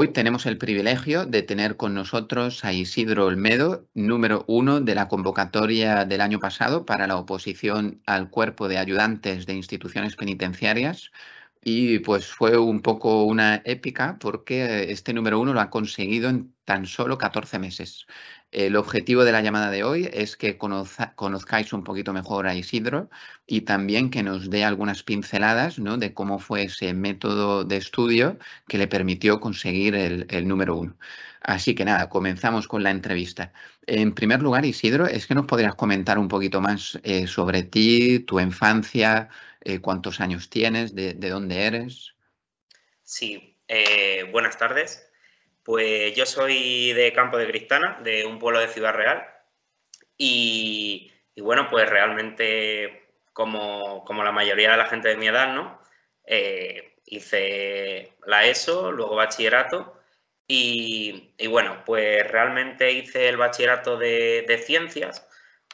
Hoy tenemos el privilegio de tener con nosotros a Isidro Olmedo, número uno de la convocatoria del año pasado para la oposición al cuerpo de ayudantes de instituciones penitenciarias. Y pues fue un poco una épica porque este número uno lo ha conseguido en tan solo 14 meses. El objetivo de la llamada de hoy es que conozcáis un poquito mejor a Isidro y también que nos dé algunas pinceladas ¿no? de cómo fue ese método de estudio que le permitió conseguir el, número uno. Así que nada, comenzamos con la entrevista. En primer lugar, Isidro, es que nos podrías comentar un poquito más eh, sobre ti, tu infancia, eh, cuántos años tienes, de, dónde eres. Sí, eh, buenas tardes. Pues yo soy de Campo de Cristana, de un pueblo de Ciudad Real. Y, bueno, pues realmente, como, la mayoría de la gente de mi edad, ¿no? Eh, hice la ESO, luego bachillerato. Y, bueno, pues realmente hice el bachillerato de, de ciencias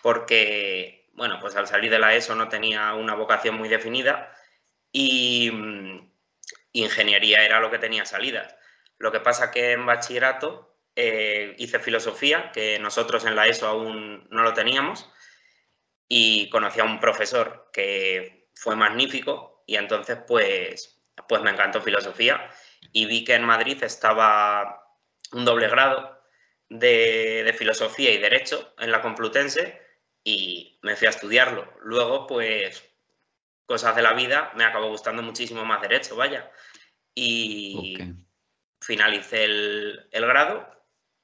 porque, bueno, pues al salir de la ESO no tenía una vocación muy definida y mm, ingeniería era lo que tenía salidas. Lo que pasa que en bachillerato eh, hice filosofía, que nosotros en la ESO aún no lo teníamos, y conocí a un profesor que fue magnífico y entonces pues, pues me encantó filosofía y vi que en Madrid estaba un doble grado de, de filosofía y derecho en la Complutense y me fui a estudiarlo. Luego pues cosas de la vida me acabó gustando muchísimo más derecho, vaya. Y, finalicé el, grado,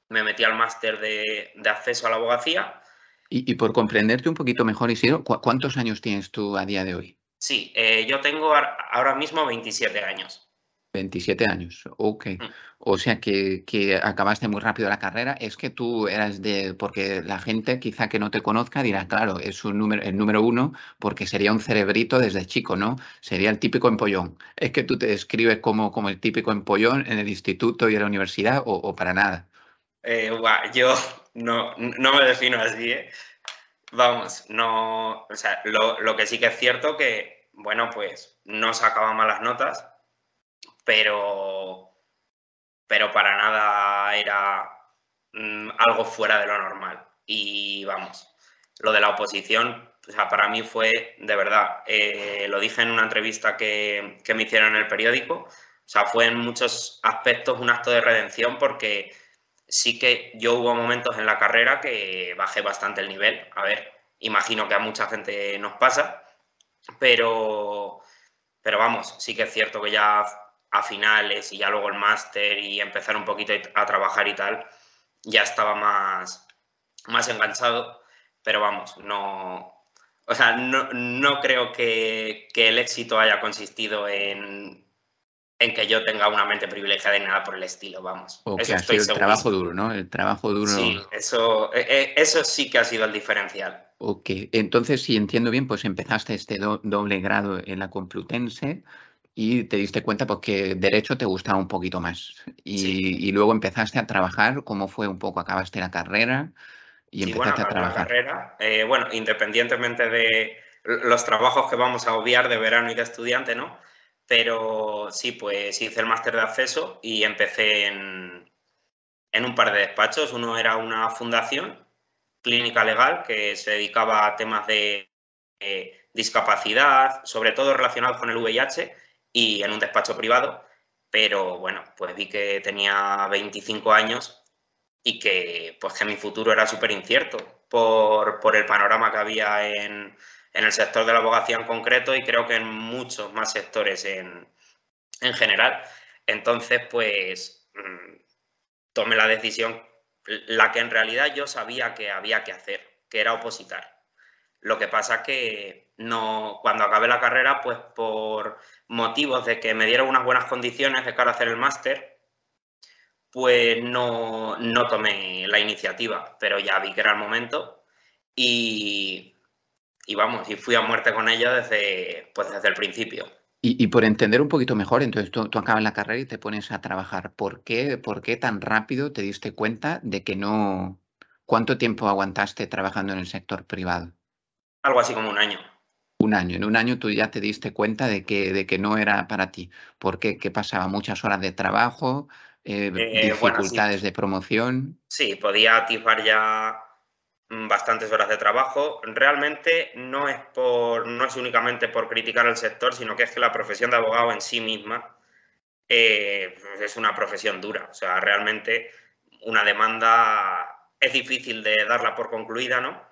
me metí al máster de, acceso a la abogacía. Y, por comprenderte un poquito mejor, Isidro, ¿cuántos años tienes tú a día de hoy? Sí, eh, yo tengo ahora mismo 27 años. 27 años, ok. Mm. O sea que, acabaste muy rápido la carrera. Es que tú eras de, porque la gente quizá que no te conozca dirá, claro, es un número, el número uno porque sería un cerebrito desde chico, ¿no? Sería el típico empollón. ¿Es que tú te describes como, como el típico empollón en el instituto y en la universidad o, para nada? Eh, yo no, no me defino así, ¿eh? Vamos, no, o sea, lo, lo que sí que es cierto que, bueno, pues no sacaba malas notas, pero, pero para nada era mm, algo fuera de lo normal. Y vamos, lo de la oposición, o sea, para mí fue, de verdad, eh, lo dije en una entrevista que, que, me hicieron en el periódico, o sea, fue en muchos aspectos un acto de redención porque sí que yo hubo momentos en la carrera que bajé bastante el nivel. A ver, imagino que a mucha gente nos pasa, pero, pero vamos, sí que es cierto que ya a finales y ya luego el máster y empezar un poquito a trabajar y tal, ya estaba más, más enganchado, pero vamos, no, o sea, no, creo que, el éxito haya consistido en, en que yo tenga una mente privilegiada y nada por el estilo, vamos. O eso el trabajo duro, ¿no? El trabajo duro. Sí, eso, e, e, eso sí que ha sido el diferencial. Ok, entonces si entiendo bien, pues empezaste este doble grado en la Complutense, y te diste cuenta porque derecho te gustaba un poquito más. Y, luego empezaste a trabajar, ¿cómo fue un poco? ¿Acabaste la carrera y empezaste a trabajar? La carrera, eh, bueno, independientemente de los trabajos que vamos a obviar de verano y de estudiante, ¿no? Pero sí, pues hice el máster de acceso y empecé en, en un par de despachos. Uno era una fundación clínica legal que se dedicaba a temas de eh, discapacidad, sobre todo relacionados con el VIH y en un despacho privado, pero bueno, pues vi que tenía 25 años y que, pues que mi futuro era súper incierto por, por, el panorama que había en, en, el sector de la abogacía en concreto y creo que en muchos más sectores en, en general. Entonces, pues mm, tomé la decisión, la que en realidad yo sabía que había que hacer, que era opositar. Lo que pasa que no, cuando acabé la carrera, pues por motivos de que me dieron unas buenas condiciones de cara a hacer el máster, pues no, no, tomé la iniciativa, pero ya vi que era el momento y, y vamos, y fui a muerte con ella desde, pues desde el principio. Y, por entender un poquito mejor, entonces tú, tú, acabas la carrera y te pones a trabajar. ¿Por qué, ¿Por qué tan rápido te diste cuenta de que no... ¿Cuánto tiempo aguantaste trabajando en el sector privado? Algo así como un año. Un año. En un año tú ya te diste cuenta de que, de que no era para ti. ¿Por qué? ¿Qué pasaba? ¿Muchas horas de trabajo? eh, dificultades de promoción. Sí, podía atisbar ya mm, bastantes horas de trabajo. Realmente no es, por, no es únicamente por criticar el sector, sino que es que la profesión de abogado en sí misma eh, es una profesión dura. O sea, realmente una demanda es difícil de darla por concluida, ¿no?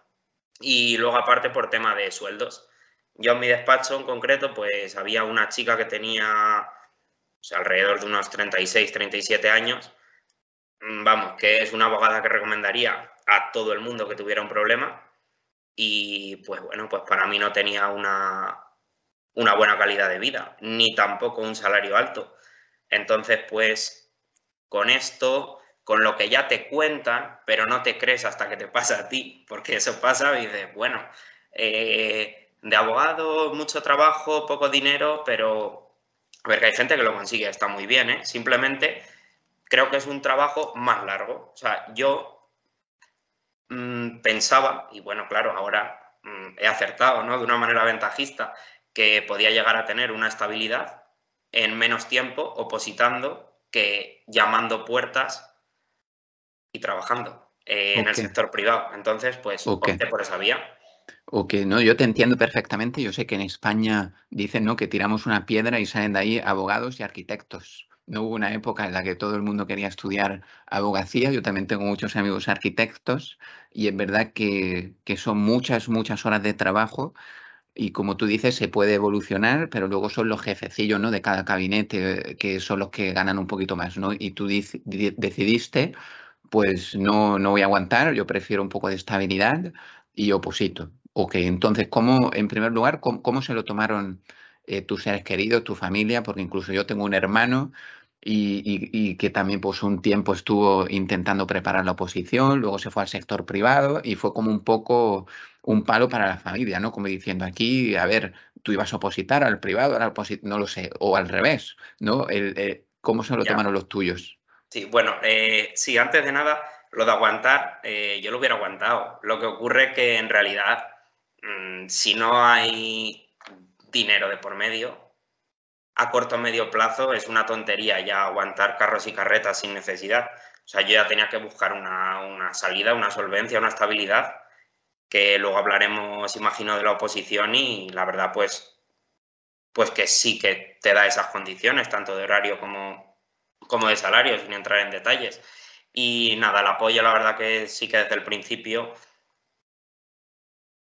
Y luego aparte por tema de sueldos. Yo en mi despacho en concreto, pues había una chica que tenía alrededor de unos 36, 37 años. Mm, vamos, que es una abogada que recomendaría a todo el mundo que tuviera un problema. Y pues bueno, pues para mí no tenía una, una buena calidad de vida, ni tampoco un salario alto. Entonces, pues con esto, con lo que ya te cuentan, pero no te crees hasta que te pasa a ti, porque eso pasa y dices, bueno, eh, de abogado, mucho trabajo, poco dinero, pero a ver, que hay gente que lo consigue, está muy bien, ¿eh? Simplemente creo que es un trabajo más largo. O sea, yo mm, pensaba, y bueno, claro, ahora mm, he acertado, ¿no? De una manera ventajista, que podía llegar a tener una estabilidad en menos tiempo opositando que llamando puertas y trabajando eh, en el sector privado. Entonces, pues opté por esa vía. Ok, no, yo te entiendo perfectamente. Yo sé que en España dicen ¿no? que tiramos una piedra y salen de ahí abogados y arquitectos. No hubo una época en la que todo el mundo quería estudiar abogacía. Yo también tengo muchos amigos arquitectos y es verdad que, que son muchas, muchas horas de trabajo y como tú dices, se puede evolucionar, pero luego son los jefecillos ¿no? de cada gabinete que son los que ganan un poquito más, ¿no? Y tú decidiste, pues no, no voy a aguantar, yo prefiero un poco de estabilidad y oposito. Ok, entonces, ¿cómo, en primer lugar, cómo, se lo tomaron eh, tus seres queridos, tu familia? Porque incluso yo tengo un hermano y, que también pues un tiempo estuvo intentando preparar la oposición, luego se fue al sector privado y fue como un poco un palo para la familia, ¿no? Como diciendo aquí, a ver, tú ibas a opositar al privado, al no lo sé, o al revés, ¿no? El, eh, ¿Cómo se lo tomaron los tuyos? Sí, bueno, eh, sí, antes de nada, lo de aguantar, eh, yo lo hubiera aguantado. Lo que ocurre que en realidad, mm, si no hay dinero de por medio, a corto o medio plazo es una tontería ya aguantar carros y carretas sin necesidad. O sea, yo ya tenía que buscar una, salida, una solvencia, una estabilidad, que luego hablaremos, imagino, de la oposición y la verdad, pues, pues que sí que te da esas condiciones, tanto de horario como, como de salario, sin entrar en detalles. Y nada, el apoyo, la verdad que sí que desde el principio,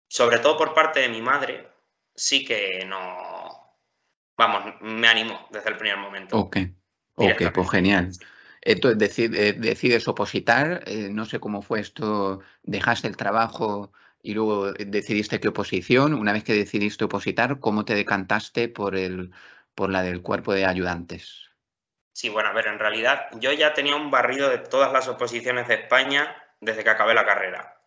sobre todo por parte de mi madre, sí que no, vamos, me animó desde el primer momento. Ok, ok, pues genial. Entonces eh, decides opositar, eh, no sé cómo fue esto, dejaste el trabajo y luego decidiste qué oposición. Una vez que decidiste opositar, ¿cómo te decantaste por, el, por la del cuerpo de ayudantes? Sí, bueno, a ver, en realidad yo ya tenía un barrido de todas las oposiciones de España desde que acabé la carrera.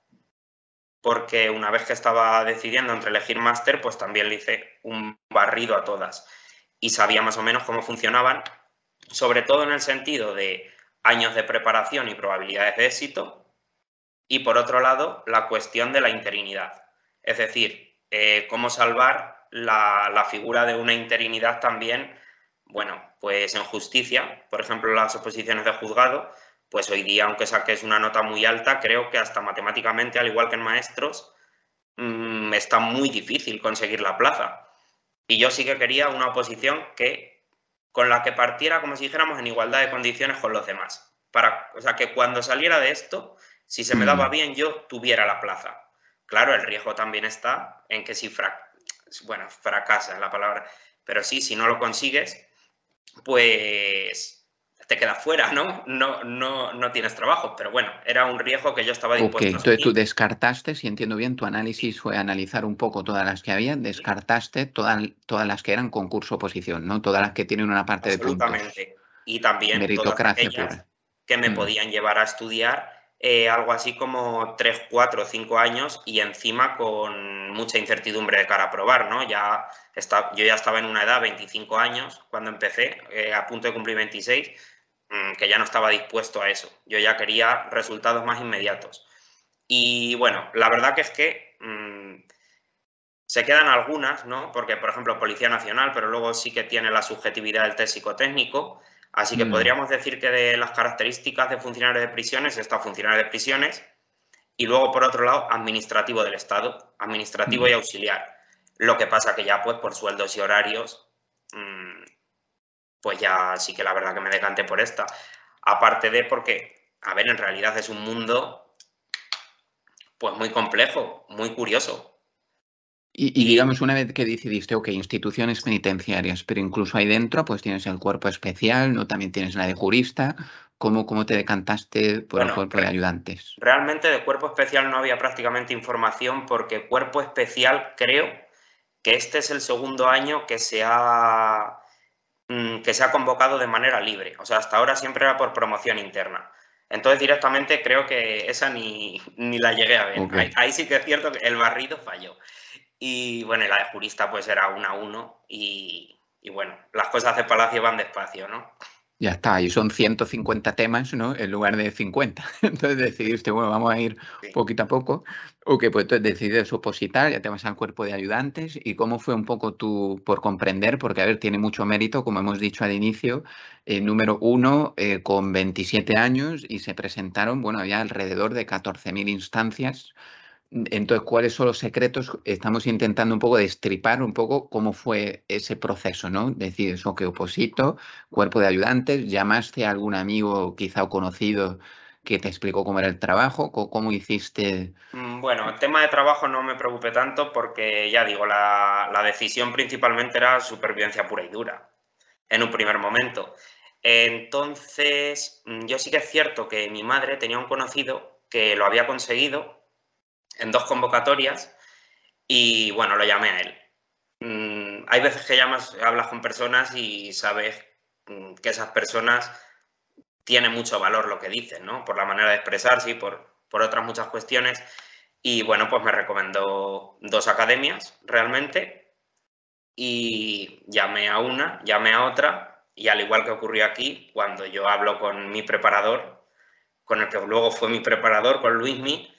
Porque una vez que estaba decidiendo entre elegir máster, pues también le hice un barrido a todas y sabía más o menos cómo funcionaban, sobre todo en el sentido de años de preparación y probabilidades de éxito, y por otro lado, la cuestión de la interinidad, es decir, eh, cómo salvar la, figura de una interinidad también, bueno, pues en justicia, por ejemplo, las oposiciones de juzgado, pues hoy día, aunque saques una nota muy alta, creo que hasta matemáticamente, al igual que en maestros, mm, está muy difícil conseguir la plaza. Y yo sí que quería una oposición que, con la que partiera, como si dijéramos, en igualdad de condiciones con los demás. Para, o sea, que cuando saliera de esto, si se me daba mm. bien, yo tuviera la plaza. Claro, el riesgo también está en que si bueno, fracasa la palabra, pero sí, si no lo consigues, pues te quedas fuera, ¿no? No, no, no tienes trabajo. Pero bueno, era un riesgo que yo estaba dispuesto a Entonces tú descartaste, si entiendo bien, tu análisis fue analizar un poco todas las que había, descartaste todas, todas las que eran concurso oposición, ¿no? Todas las que tienen una parte de puntos. Absolutamente. Y también Meritocracia todas que me mm. podían llevar a estudiar eh, algo así como 3, 4, 5 años y encima con mucha incertidumbre de cara a probar, ¿no? Ya está, yo ya estaba en una edad, 25 años, cuando empecé, eh, a punto de cumplir 26, Mm, que ya no estaba dispuesto a eso. Yo ya quería resultados más inmediatos. Y bueno, la verdad es que mm, se quedan algunas, ¿no? Porque, por ejemplo, Policía Nacional, pero luego sí que tiene la subjetividad del test psicotécnico. Así que Mm. podríamos decir que de las características de funcionario de prisiones está funcionario de prisiones y luego, por otro lado, administrativo del Estado, administrativo Mm. y auxiliar. Lo que pasa que ya, pues, por sueldos y horarios, mm, pues ya sí que la verdad que me decanté por esta. Aparte de porque, a ver, en realidad es un mundo, pues, muy complejo, muy curioso. Y, digamos, una vez que decidiste, ok, instituciones penitenciarias, pero incluso ahí dentro, pues tienes el cuerpo especial, ¿no? También tienes la de jurista. ¿Cómo, cómo te decantaste por el cuerpo de ayudantes? Realmente de cuerpo especial no había prácticamente información porque cuerpo especial creo que este es el segundo año que se ha, mm, que se ha convocado de manera libre. O sea, hasta ahora siempre era por promoción interna. Entonces directamente creo que esa ni, ni la llegué a ver. Ahí sí que es cierto que el barrido falló. Y bueno, y la de jurista pues era uno a uno y, y bueno, las cosas de Palacio van despacio, ¿no? Ya está, y son 150 temas, ¿no? En lugar de 50. Entonces decidiste, bueno, vamos a ir Sí. poquito a poco. Ok, pues entonces decides opositar, ya te vas al cuerpo de ayudantes. ¿Y cómo fue un poco tú, por comprender? Porque, a ver, tiene mucho mérito, como hemos dicho al inicio, eh, número uno, eh, con 27 años y se presentaron, bueno, había alrededor de 14.000 instancias. Entonces, ¿cuáles son los secretos? Estamos intentando un poco destripar un poco cómo fue ese proceso, ¿no? Decir eso que oposito, cuerpo de ayudantes, llamaste a algún amigo quizá o conocido que te explicó cómo era el trabajo, cómo hiciste. Mm, Bueno, el tema de trabajo no me preocupé tanto porque ya digo, la, la decisión principalmente era supervivencia pura y dura en un primer momento. Entonces, mm, yo sí que es cierto que mi madre tenía un conocido que lo había conseguido en dos convocatorias y bueno, lo llamé a él. Mm, Hay veces que llamas, hablas con personas y sabes mm, que esas personas tienen mucho valor lo que dicen, ¿no? Por la manera de expresarse y por, por otras muchas cuestiones. Y bueno, pues me recomendó dos academias realmente y llamé a una, llamé a otra y al igual que ocurrió aquí, cuando yo hablo con mi preparador, con el que luego fue mi preparador, con Luismi,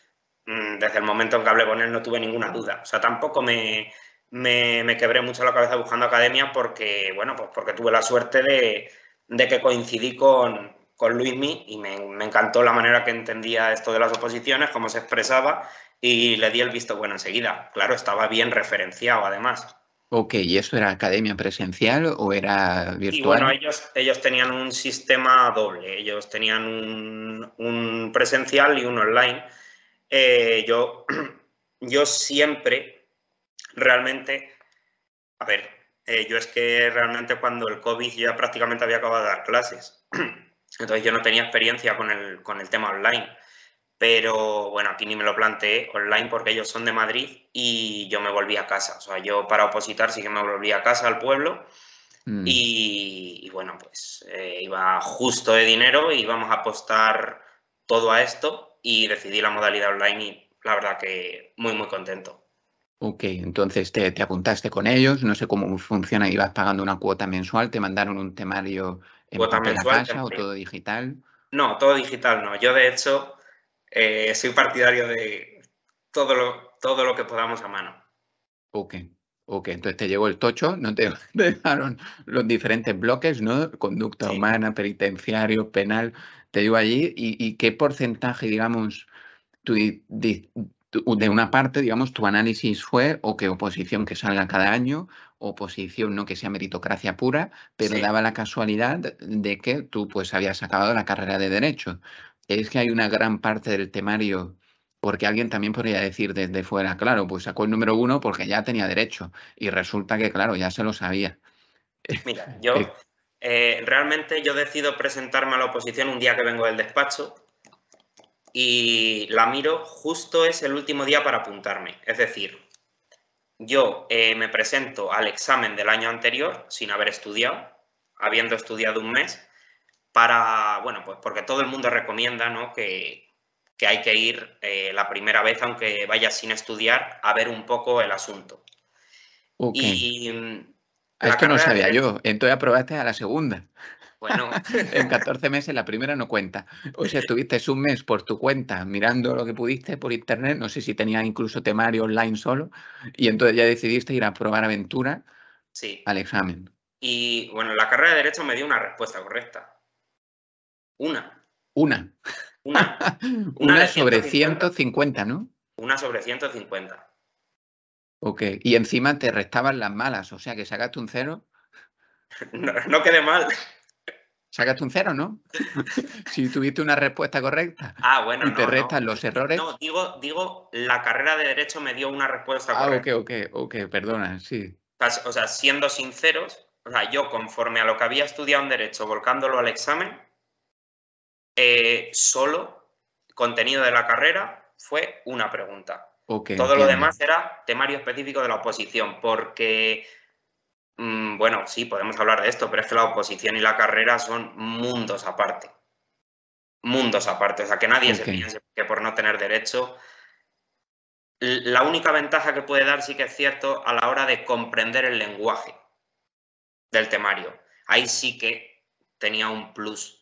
desde el momento en que hablé con él no tuve ninguna duda. O sea, tampoco me, me, me quebré mucho la cabeza buscando academia porque, bueno, pues porque tuve la suerte de, de que coincidí con, con Luismi y me, me encantó la manera que entendía esto de las oposiciones, cómo se expresaba y le di el visto bueno enseguida. Claro, estaba bien referenciado además. Ok, ¿y eso era academia presencial o era Y virtual? bueno, ellos, ellos tenían un sistema doble, ellos tenían un, un presencial y un online. Eh, yo, yo siempre, realmente, a ver, eh, yo es que realmente cuando el COVID ya prácticamente había acabado de dar clases, entonces yo no tenía experiencia con el, con el tema online. Pero bueno, aquí ni me lo planteé online porque ellos son de Madrid y yo me volví a casa. O sea, yo para opositar sí que me volví a casa, al pueblo. Mm, Y, y bueno, pues eh, iba justo de dinero, íbamos a apostar todo a esto y decidí la modalidad online y la verdad que muy, muy contento. Ok, entonces te, te apuntaste con ellos, no sé cómo funciona, ibas pagando una cuota mensual, te mandaron un temario en Cuota papel a casa o todo digital. No, todo digital no. Yo de hecho eh, soy partidario de todo lo, todo lo que podamos a mano. Ok, ok, entonces te llegó el tocho, no te te dejaron los diferentes bloques, ¿no? Conducta Sí. humana, penitenciario, penal, te dio allí y, y qué porcentaje, digamos, tu di- di- tu- de una parte, digamos, tu análisis fue o que oposición que salga cada año, oposición no que sea meritocracia pura, pero Sí. daba la casualidad de que tú pues habías acabado la carrera de Derecho. Es que hay una gran parte del temario, porque alguien también podría decir desde fuera, claro, pues sacó el número uno porque ya tenía Derecho y resulta que, claro, ya se lo sabía. Mira, yo Eh, eh, realmente yo decido presentarme a la oposición un día que vengo del despacho y la miro justo es el último día para apuntarme. Es decir, yo eh, me presento al examen del año anterior sin haber estudiado, habiendo estudiado un mes, para, bueno, pues porque todo el mundo recomienda, ¿no? Que, que hay que ir eh, la primera vez, aunque vayas sin estudiar, a ver un poco el asunto. ok, Y mm, esto no de sabía yo, entonces aprobaste a la segunda. bueno, En 14 meses la primera no cuenta. O sea, estuviste un mes por tu cuenta mirando lo que pudiste por internet, no sé si tenías incluso temario online solo, y entonces ya decidiste ir a probar aventura sí. al examen. Y bueno, la carrera de Derecho me dio una respuesta correcta. Una. Una. Una. Una, sobre 150, ¿no? Una sobre 150. Ok. Y encima te restaban las malas, o sea que sacaste un cero. No, no quede mal. Sacaste un cero, ¿no? si tuviste una respuesta correcta. Ah, bueno. Y te restan los errores. No, digo, digo, la carrera de Derecho me dio una respuesta ah, correcta. Ah, ok, ok, ok, perdona, sí. O sea, siendo sinceros, o sea, yo conforme a lo que había estudiado en Derecho, volcándolo al examen, eh, solo contenido de la carrera fue una pregunta. Todo lo demás era temario específico de la oposición, porque, mm, bueno, sí, podemos hablar de esto, pero es que la oposición y la carrera son mundos aparte. Mundos aparte. O sea, que nadie se piense que por no tener derecho. La única ventaja que puede dar sí que es cierto a la hora de comprender el lenguaje del temario. Ahí sí que tenía un plus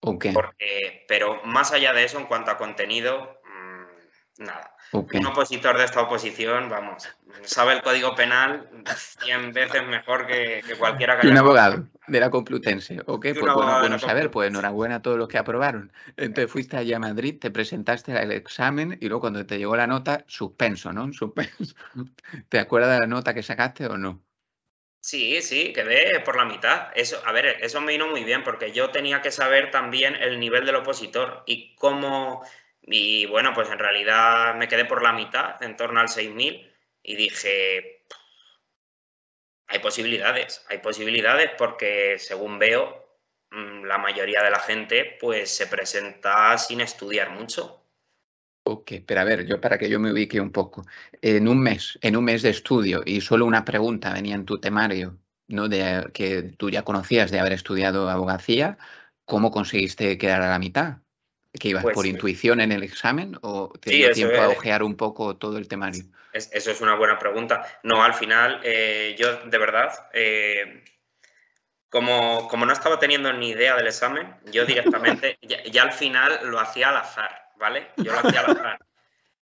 porque, pero más allá de eso, en cuanto a contenido, mm, nada. Un opositor de esta oposición, vamos, sabe el código penal 100 veces mejor que, cualquiera que Un abogado de la Complutense. Ok, pues bueno, bueno saber, pues enhorabuena a todos los que aprobaron. Entonces fuiste allá a Madrid, te presentaste al examen y luego cuando te llegó la nota, suspenso, ¿no? Suspenso. ¿Te acuerdas de la nota que sacaste o no? Sí, sí, quedé por la mitad. Eso, a ver, eso me vino muy bien porque yo tenía que saber también el nivel del opositor y cómo. Y bueno, pues en realidad me quedé por la mitad, en torno al 6.000, y dije, hay posibilidades, hay posibilidades porque según veo, mm, la mayoría de la gente pues se presenta sin estudiar mucho. Ok, pero a ver, yo para que yo me ubique un poco, en un mes, en un mes de estudio y solo una pregunta venía en tu temario, ¿no? De que tú ya conocías de haber estudiado abogacía, ¿cómo conseguiste quedar a la mitad? ¿Que ibas por pues intuición en el examen o te dio tiempo a ojear un poco todo el temario? eso es una buena pregunta. No, al final, eh, yo de verdad, eh, como, como, no estaba teniendo ni idea del examen, yo directamente, ya al final lo hacía al azar. ¿Vale? Yo lo hacía al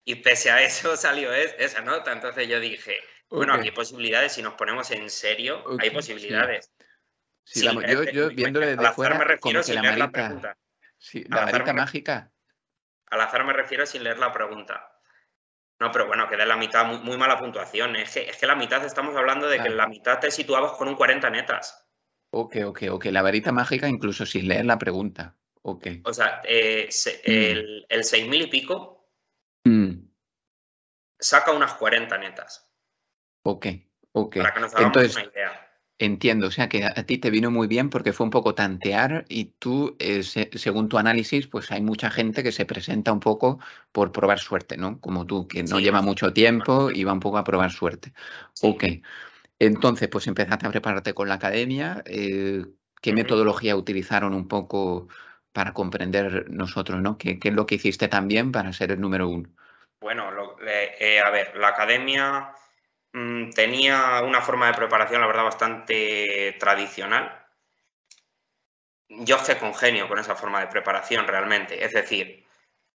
Y pese a eso salió esa nota. Entonces yo dije, bueno, aquí hay posibilidades, si nos ponemos en serio, hay posibilidades. Sí. yo, yo viéndolo desde fuera, me refiero sin leer la pregunta. Sí, la varita mágica. Al azar me refiero sin leer la pregunta. No, pero bueno, queda en la mitad muy, mala puntuación. Es que, es que la mitad estamos hablando de que en la mitad te situabas con un 40 netas. Ok, ok, ok. La varita mágica incluso sin leer la pregunta. O sea, eh, mm. el, el 6.000 y pico mm. saca unas 40 netas. Ok, ok. Para que nos hagamos Entonces, una idea. Entiendo, o sea que a ti te vino muy bien porque fue un poco tantear y tú, eh, según tu análisis, pues hay mucha gente que se presenta un poco por probar suerte, ¿no? Como tú, que no lleva mucho tiempo y va un poco a probar suerte. Ok, entonces pues empezaste a prepararte con la academia. Eh, ¿Qué metodología utilizaron un poco para comprender nosotros, ¿no? ¿Qué, es lo que hiciste también para ser el número uno? Bueno, eh, a ver, la academia mm, tenía una forma de preparación, la verdad, bastante tradicional. Yo es que congenio con esa forma de preparación realmente. Es decir,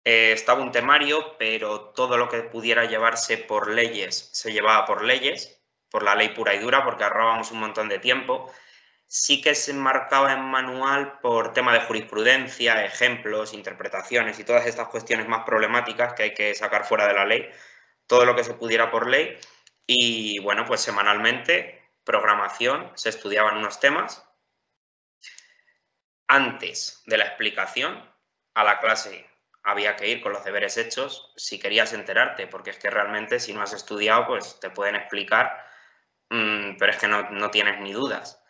eh, estaba un temario, pero todo lo que pudiera llevarse por leyes se llevaba por leyes, por la ley pura y dura, porque ahorrábamos un montón de tiempo sí que se enmarcaba en manual por tema de jurisprudencia, ejemplos, interpretaciones y todas estas cuestiones más problemáticas que hay que sacar fuera de la ley, todo lo que se pudiera por ley. Y bueno, pues semanalmente, programación, se estudiaban unos temas. Antes de la explicación, a la clase había que ir con los deberes hechos si querías enterarte, porque es que realmente si no has estudiado, pues te pueden explicar, mm, pero es que no, no tienes ni dudas.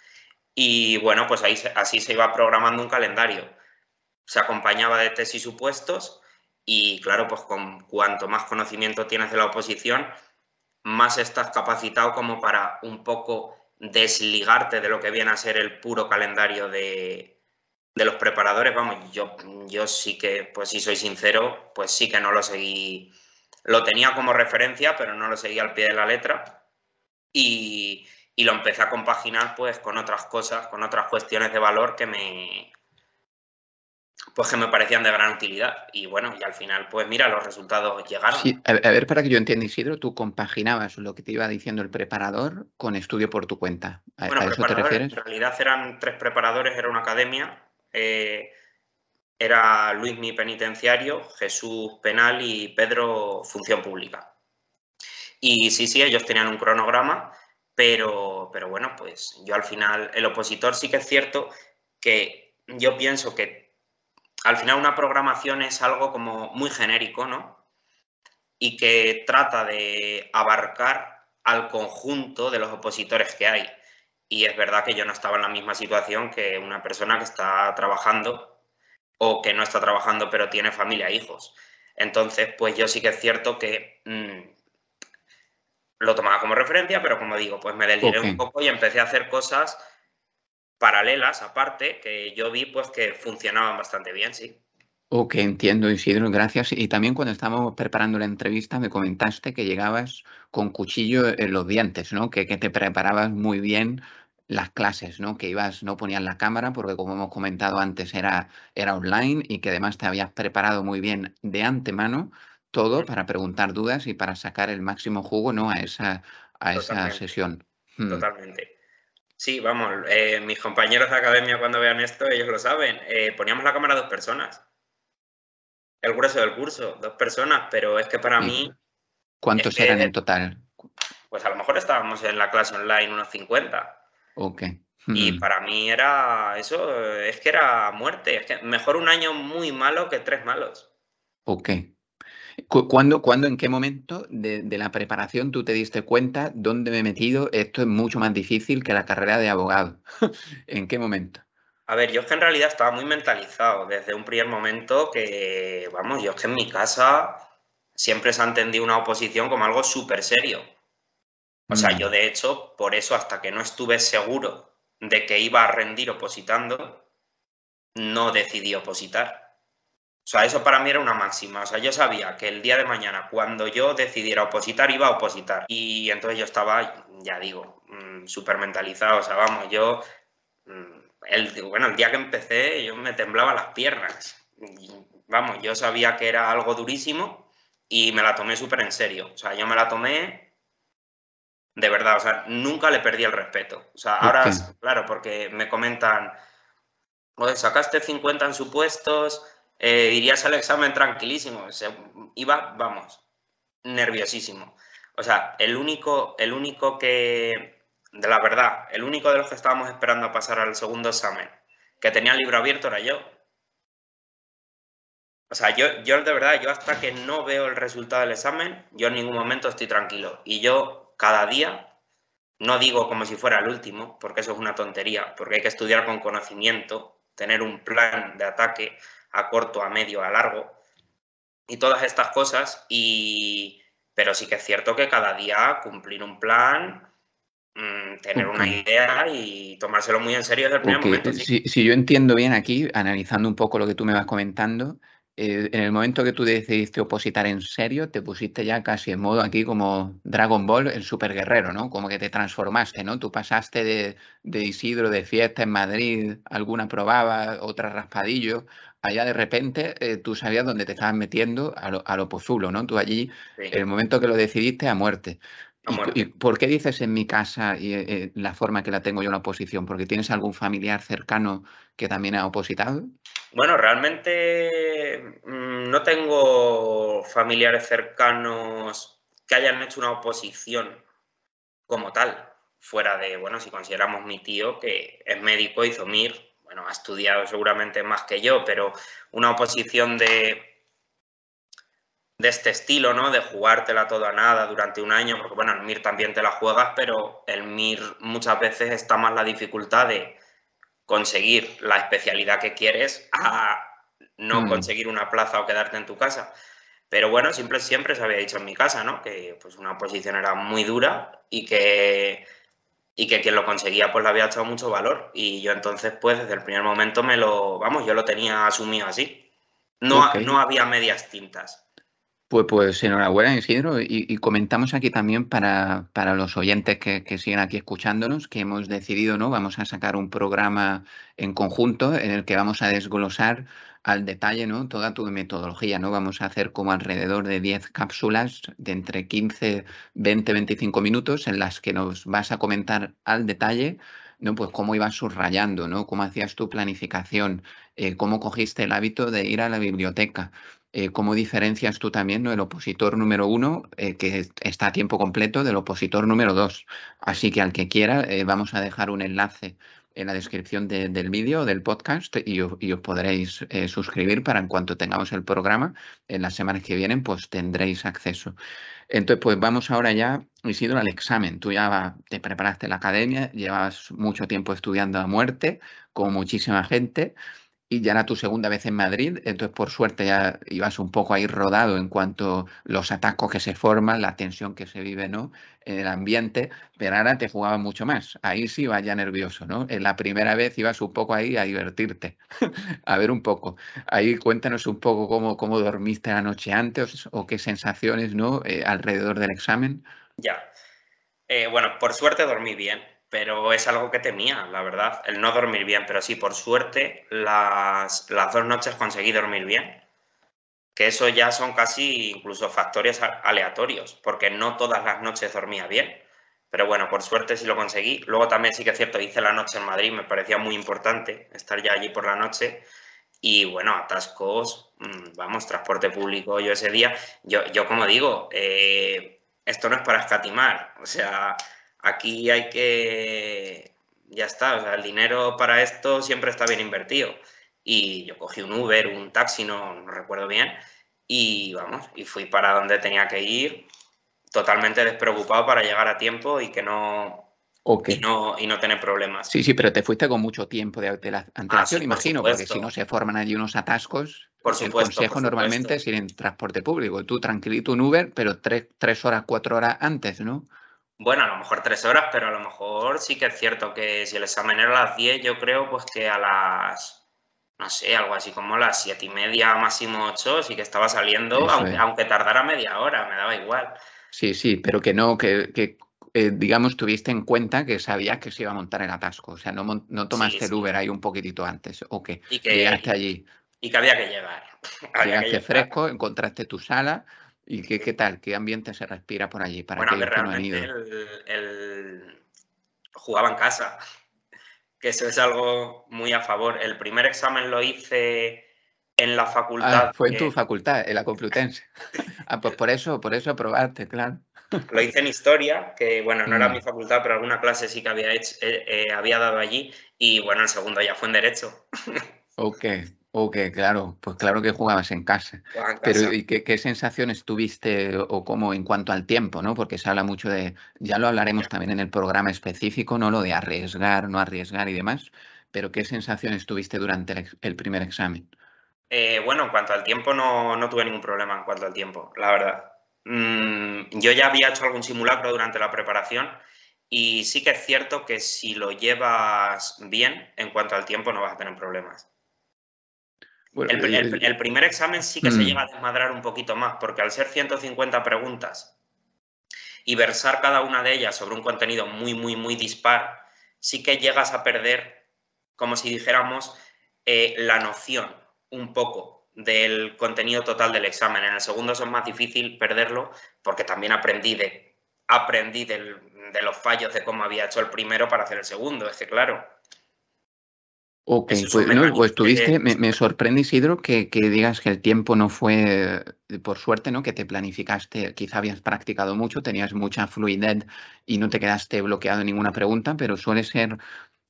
Y bueno, pues ahí, así se iba programando un calendario. Se acompañaba de test y supuestos y claro, pues con cuanto más conocimiento tienes de la oposición, más estás capacitado como para un poco desligarte de lo que viene a ser el puro calendario de, de los preparadores. Vamos, yo, yo sí que, pues si soy sincero, pues sí que no lo seguí. Lo tenía como referencia, pero no lo seguí al pie de la letra. Y, y lo empecé a compaginar pues con otras cosas, con otras cuestiones de valor que me, pues que me parecían de gran utilidad. Y bueno, y al final, pues mira, los resultados llegaron. Sí, a, ver, para que yo entienda, Isidro, tú compaginabas lo que te iba diciendo el preparador con estudio por tu cuenta. ¿A, bueno, eso te refieres? En realidad eran tres preparadores, era una academia. Eh, era Luis mi penitenciario, Jesús penal y Pedro función pública. Y sí, sí, ellos tenían un cronograma, pero, pero bueno, pues yo al final, el opositor sí que es cierto que yo pienso que al final una programación es algo como muy genérico, ¿no? Y que trata de abarcar al conjunto de los opositores que hay. Y es verdad que yo no estaba en la misma situación que una persona que está trabajando o que no está trabajando pero tiene familia e hijos. Entonces, pues yo sí que es cierto que mm, lo tomaba como referencia, pero como digo, pues me deliré un poco y empecé a hacer cosas paralelas aparte que yo vi pues que funcionaban bastante bien, sí. Ok, entiendo, Isidro, gracias. Y también cuando estábamos preparando la entrevista me comentaste que llegabas con cuchillo en los dientes, ¿no? Que, que te preparabas muy bien las clases, ¿no? Que ibas, no ponías la cámara porque como hemos comentado antes era, era online y que además te habías preparado muy bien de antemano todo para preguntar dudas y para sacar el máximo jugo, ¿no? A esa, a esa sesión. Hmm. Totalmente. Sí, vamos, eh, mis compañeros de academia cuando vean esto, ellos lo saben. Eh, poníamos la cámara a dos personas. El grueso del curso, dos personas, pero es que para mí... ¿Cuántos eran en total? Pues a lo mejor estábamos en la clase online unos 50. Ok. Y para mí era eso, es que era muerte. Es que mejor un año muy malo que tres malos. Ok. ¿Cuándo, ¿Cuándo, en qué momento de, la preparación tú te diste cuenta dónde me he metido? Esto es mucho más difícil que la carrera de abogado. ¿En qué momento? A ver, yo es que en realidad estaba muy mentalizado desde un primer momento que, vamos, yo es que en mi casa siempre se ha entendido una oposición como algo súper serio. O sea, mm. yo de hecho, por eso hasta que no estuve seguro de que iba a rendir opositando, no decidí opositar. O sea, eso para mí era una máxima. O sea, yo sabía que el día de mañana, cuando yo decidiera opositar, iba a opositar. Y entonces yo estaba, ya digo, mm, súper mentalizado. O sea, vamos, yo, mm, el, bueno, el día que empecé, yo me temblaba las piernas. vamos, yo sabía que era algo durísimo y me la tomé súper en serio. O sea, yo me la tomé de verdad. O sea, nunca le perdí el respeto. O sea, ahora, claro, porque me comentan, oye, sacaste 50 en supuestos eh, irías al examen tranquilísimo. iba, vamos, nerviosísimo. O sea, el único, el único que, de la verdad, el único de los que estábamos esperando a pasar al segundo examen, que tenía el libro abierto era yo. O sea, yo, yo de verdad, yo hasta que no veo el resultado del examen, yo en ningún momento estoy tranquilo. Y yo cada día, no digo como si fuera el último, porque eso es una tontería, porque hay que estudiar con conocimiento, tener un plan de ataque, a corto, a medio, a largo y todas estas cosas. Y, pero sí que es cierto que cada día cumplir un plan, mm, tener una idea y tomárselo muy en serio desde el primer momento. Si, si, yo entiendo bien aquí, analizando un poco lo que tú me vas comentando, eh, en el momento que tú decidiste opositar en serio, te pusiste ya casi en modo aquí como Dragon Ball, el super guerrero, ¿no? Como que te transformaste, ¿no? Tú pasaste de, de Isidro de fiesta en Madrid, alguna probaba, otra raspadillo, allá de repente eh, tú sabías dónde te estabas metiendo a lo, a lo pozulo, ¿no? Tú allí, el momento que lo decidiste, a muerte. ¿Y, por qué dices en mi casa y eh, la forma que la tengo yo en la oposición? ¿Porque tienes algún familiar cercano que también ha opositado? Bueno, realmente mm, no tengo familiares cercanos que hayan hecho una oposición como tal, fuera de, bueno, si consideramos mi tío que es médico, hizo MIR, bueno, ha estudiado seguramente más que yo, pero una oposición de, de este estilo, ¿no? De jugártela todo a nada durante un año, porque bueno, el MIR también te la juegas, pero el MIR muchas veces está más la dificultad de conseguir la especialidad que quieres a no mm. conseguir una plaza o quedarte en tu casa. Pero bueno, siempre, siempre se había dicho en mi casa, ¿no? Que pues una posición era muy dura y que, y que quien lo conseguía pues le había echado mucho valor. Y yo entonces pues desde el primer momento me lo, vamos, yo lo tenía asumido así. No, no había medias tintas. Pues, pues enhorabuena, Isidro. Y, comentamos aquí también para, para los oyentes que, que, siguen aquí escuchándonos que hemos decidido, ¿no? Vamos a sacar un programa en conjunto en el que vamos a desglosar al detalle, ¿no? Toda tu metodología, ¿no? Vamos a hacer como alrededor de 10 cápsulas de entre 15, 20, 25 minutos en las que nos vas a comentar al detalle ¿no? Pues cómo ibas subrayando, ¿no? Cómo hacías tu planificación, eh, cómo cogiste el hábito de ir a la biblioteca, eh, cómo diferencias tú también ¿no? el opositor número uno, eh, que está a tiempo completo, del opositor número dos. Así que al que quiera, eh, vamos a dejar un enlace en la descripción del vídeo, del podcast, y, os podréis suscribir para en cuanto tengamos el programa, en las semanas que vienen, pues tendréis acceso. Entonces, pues vamos ahora ya, Isidro, al examen. Tú ya te preparaste la academia, llevas mucho tiempo estudiando a muerte, con muchísima gente y ya era tu segunda vez en Madrid, entonces por suerte ya ibas un poco ahí rodado en cuanto a los atacos que se forman, la tensión que se vive ¿no? en el ambiente, pero ahora te jugaba mucho más. Ahí sí iba ya nervioso, ¿no? En la primera vez ibas un poco ahí a divertirte, a ver un poco. Ahí cuéntanos un poco cómo, cómo dormiste la noche antes o qué sensaciones ¿no? Eh, alrededor del examen. Ya. Eh, bueno, por suerte dormí bien pero es algo que temía, la verdad, el no dormir bien. Pero sí, por suerte, las, las dos noches conseguí dormir bien. Que eso ya son casi incluso factores aleatorios, porque no todas las noches dormía bien. Pero bueno, por suerte sí lo conseguí. Luego también sí que es cierto, hice la noche en Madrid, me parecía muy importante estar ya allí por la noche. Y bueno, atascos, mm, vamos, transporte público. Yo ese día, yo, yo como digo, eh, esto no es para escatimar. O sea, Aquí hay que, ya está, o sea, el dinero para esto siempre está bien invertido. Y yo cogí un Uber, un taxi, no, recuerdo bien, y vamos, y fui para donde tenía que ir, totalmente despreocupado para llegar a tiempo y que no, y, no, y no tener problemas. Sí, sí, pero te fuiste con mucho tiempo de antelación, ah, imagino, porque si no se forman allí unos atascos. Por supuesto, el consejo normalmente es ir en transporte público. Tú tranquilito un Uber, pero tres, tres horas, cuatro horas antes, ¿no? Bueno, a lo mejor tres horas, pero a lo mejor sí que es cierto que si el examen era a las 10, yo creo pues que a las, no sé, algo así como a las siete y media, máximo ocho, sí que estaba saliendo, aunque, tardara media hora, me daba igual. Sí, sí, pero que no, que, que eh, digamos, tuviste en cuenta que sabías que se iba a montar el atasco. O sea, no, no tomaste el Uber ahí un poquitito antes, ¿o qué? Y que, Llegaste allí. Y que había que llegar. Llegaste fresco, encontraste tu sala ¿Y qué, qué tal? ¿Qué ambiente se respira por allí? Para bueno, que realmente el, jugaba en casa, que eso es algo muy a favor. El primer examen lo hice en la facultad. Ah, fue en tu facultad, en la Complutense. ah, pues por eso, por eso aprobaste, claro. Lo hice en historia, que bueno, no era mm. mi facultad, pero alguna clase sí que había, hecho, eh, eh, había dado allí. Y bueno, el segundo ya fue en derecho. ok, Ok, claro, pues claro que jugabas en casa. Pero ¿y qué, sensaciones tuviste o cómo en cuanto al tiempo, ¿no? Porque se habla mucho de, ya lo hablaremos también en el programa específico, ¿no? Lo de arriesgar, no arriesgar y demás, pero ¿qué sensaciones tuviste durante el, primer examen? Eh, bueno, en cuanto al tiempo no, no, tuve ningún problema en cuanto al tiempo, la verdad. Mm, yo ya había hecho algún simulacro durante la preparación y sí que es cierto que si lo llevas bien, en cuanto al tiempo no vas a tener problemas el, primer examen sí que se mm. llega a desmadrar un poquito más, porque al ser 150 preguntas y versar cada una de ellas sobre un contenido muy, muy, muy dispar, sí que llegas a perder, como si dijéramos, eh, la noción un poco del contenido total del examen. En el segundo es más difícil perderlo porque también aprendí de, aprendí de los fallos de cómo había hecho el primero para hacer el segundo. Es que, claro, Ok, pues, pues tuviste, me, sorprende Isidro que, digas que el tiempo no fue, eh, por suerte, ¿no? Que te planificaste, quizá habías practicado mucho, tenías mucha fluidez y no te quedaste bloqueado en ninguna pregunta, pero suele ser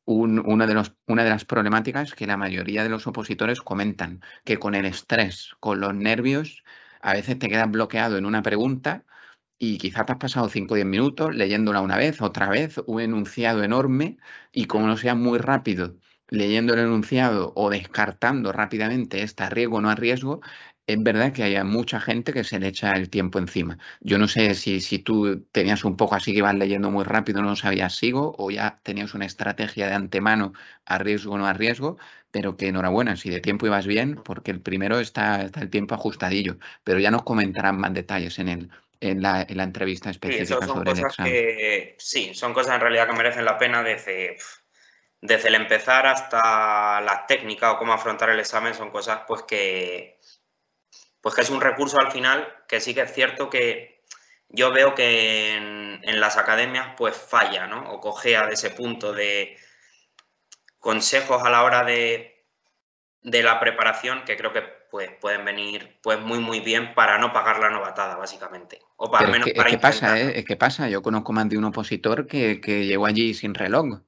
una, de los, una de las problemáticas que la mayoría de los opositores comentan, que con el estrés, con los nervios, a veces te quedas bloqueado en una pregunta y quizá te has pasado 5 o 10 minutos leyéndola una vez, otra vez, un enunciado enorme y como no sea muy rápido leyendo el enunciado o descartando rápidamente este riesgo o no arriesgo, es verdad que hay mucha gente que se le echa el tiempo encima. Yo no sé si, si tú tenías un poco así que ibas leyendo muy rápido, no sabías sigo, o ya tenías una estrategia de antemano a riesgo o no a riesgo, pero que enhorabuena, si de tiempo ibas bien, porque el primero está, está el tiempo ajustadillo, pero ya nos comentarán más detalles en, el, en, la, en la entrevista específica sí, son sobre cosas el examen. Que, sí, son cosas en realidad que merecen la pena desde, desde el empezar hasta la técnica o cómo afrontar el examen, son cosas pues que pues que es un recurso al final que sí que es cierto que yo veo que en, las academias pues falla, ¿no? O cojea de ese punto de consejos a la hora de, de la preparación que creo que pues, pueden venir pues muy muy bien para no pagar la novatada, básicamente. O para menos es que, pasa, ¿eh? Es que pasa, yo conozco más de un opositor que, que llegó allí sin reloj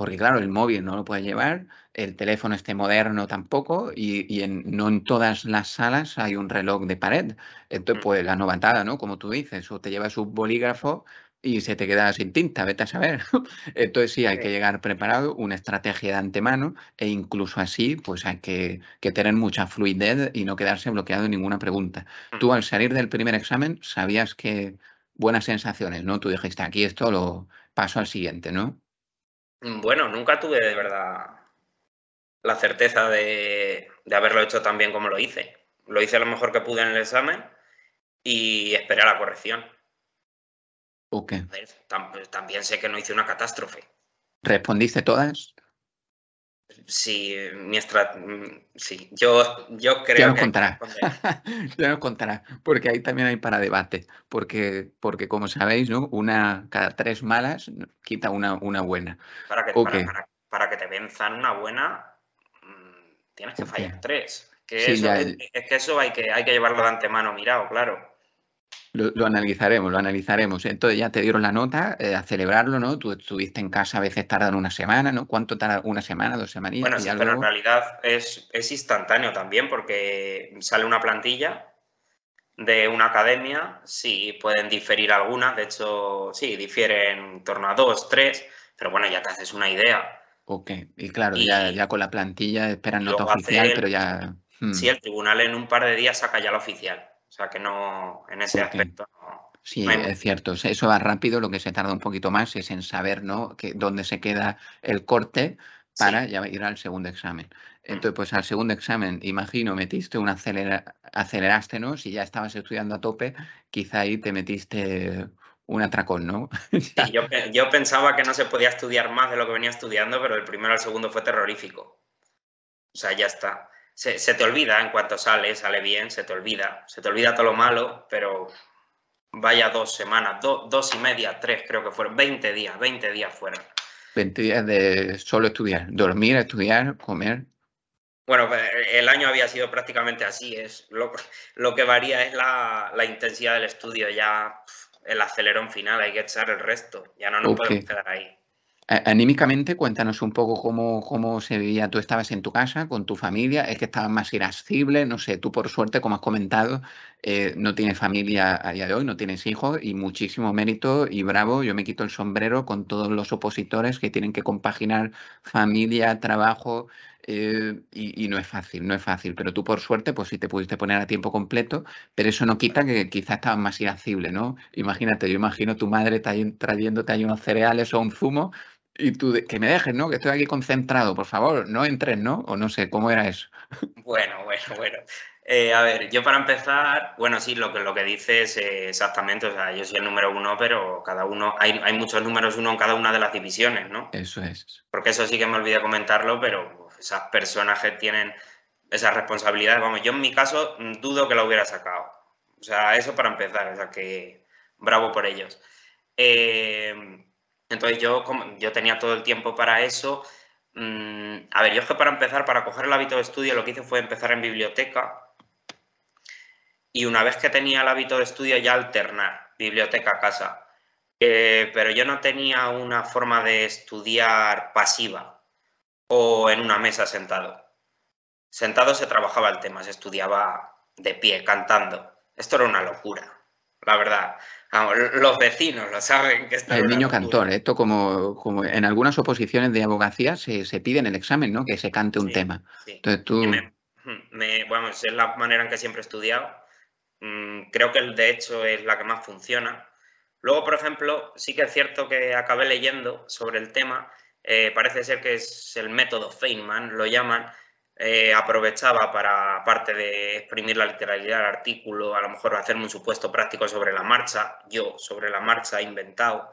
porque claro, el móvil no lo puede llevar, el teléfono este moderno tampoco, y, en, no en todas las salas hay un reloj de pared. Entonces, pues la novatada, ¿no? Como tú dices, o te llevas un bolígrafo y se te queda sin tinta, vete a saber. Entonces sí, hay que llegar preparado, una estrategia de antemano e incluso así, pues hay que, que, tener mucha fluidez y no quedarse bloqueado en ninguna pregunta. Tú al salir del primer examen sabías que buenas sensaciones, ¿no? Tú dijiste, aquí esto lo paso al siguiente, ¿no? Mm, bueno, nunca tuve de verdad la certeza de, haberlo hecho tan bien como lo hice. Lo hice lo mejor que pude en el examen y esperé a la corrección. Ok. También sé que no hice una catástrofe. ¿Respondiste todas? Sí, mi mm, sí, yo, yo creo ya nos contará. ya nos contará, porque ahí también hay para debate, porque, porque como sabéis, ¿no? Una cada tres malas quita una, una buena. Para que, para, que te venzan una buena, mm, tienes que fallar tres. Que es, que eso hay que, hay que llevarlo de antemano mirado, claro. Lo, analizaremos, lo analizaremos. Entonces ya te dieron la nota eh, a celebrarlo, ¿no? Tú estuviste en casa, a veces tardan una semana, ¿no? ¿Cuánto tarda una semana, dos semanas? Bueno, sí, pero en realidad es, es instantáneo también porque sale una plantilla de una academia, sí, pueden diferir algunas, de hecho, sí, difieren en torno a dos, tres, pero bueno, ya te haces una idea. Ok, y claro, ya, ya con la plantilla esperan nota oficial, pero ya... Sí, hmm. el tribunal en un par de días saca ya la oficial. O sea que no, en ese aspecto no. Sí, es cierto. Eso va rápido. Lo que se tarda un poquito más es en saber ¿no? que, dónde se queda el corte para ya ir al segundo examen. Mm. Entonces, pues al segundo examen, imagino, metiste un acelera, aceleraste, ¿no? Si ya estabas estudiando a tope, quizá ahí te metiste un atracón, ¿no? sí, yo, yo, pensaba que no se podía estudiar más de lo que venía estudiando, pero el primero al segundo fue terrorífico. O sea, ya está se, te olvida en cuanto sale, sale bien, se te olvida, se te olvida todo lo malo, pero vaya dos semanas, dos y media, tres creo que fueron, 20 días, 20 días fueron. 20 días de solo estudiar, dormir, estudiar, comer. Bueno, pues, el año había sido prácticamente así, es lo, lo que varía es la, la, intensidad del estudio, ya el acelerón final, hay que echar el resto, ya no nos podemos quedar ahí. Anímicamente, cuéntanos un poco cómo, cómo se vivía. Tú estabas en tu casa con tu familia, es que estabas más irascible, no sé, tú por suerte, como has comentado, eh, no tienes familia a día de hoy, no tienes hijos y muchísimo mérito y bravo, yo me quito el sombrero con todos los opositores que tienen que compaginar familia, trabajo eh, y, no es fácil, no es fácil, pero tú por suerte, pues sí te pudiste poner a tiempo completo, pero eso no quita que quizás estabas más irascible, ¿no? Imagínate, yo imagino tu madre trayéndote ahí unos cereales o un zumo y tú, que me dejes, ¿no? Que estoy aquí concentrado, por favor, no entres, ¿no? O no sé, ¿cómo era eso? Bueno, bueno, bueno. Eh, a ver, yo para empezar, bueno, sí, lo que, lo que dices exactamente, o sea, yo soy el número uno, pero cada uno, hay, hay muchos números uno en cada una de las divisiones, ¿no? Eso es. Porque eso sí que me olvidé comentarlo, pero esas personas que tienen esa responsabilidad, vamos, yo en mi caso dudo que lo hubiera sacado. O sea, eso para empezar, o sea, que bravo por ellos. Eh, entonces yo, yo tenía todo el tiempo para eso. Mm, a ver, yo es que para empezar, para coger el hábito de estudio, lo que hice fue empezar en biblioteca. Y una vez que tenía el hábito de estudio, ya alternar biblioteca-casa. Eh, pero yo no tenía una forma de estudiar pasiva o en una mesa sentado. Sentado se trabajaba el tema, se estudiaba de pie, cantando. Esto era una locura, la verdad los vecinos lo saben que está. El niño cantor, esto como, como en algunas oposiciones de abogacía se, se pide en el examen, ¿no? Que se cante un tema. Entonces tú. hmm, me, bueno, es la manera en que siempre he estudiado. Mm, creo que de hecho es la que más funciona. Luego, por ejemplo, sí que es cierto que acabé leyendo sobre el tema. Eh, parece ser que es el método Feynman, lo llaman, eh, aprovechaba para, aparte de exprimir la literalidad del artículo, a lo mejor hacerme un supuesto práctico sobre la marcha, yo sobre la marcha he inventado.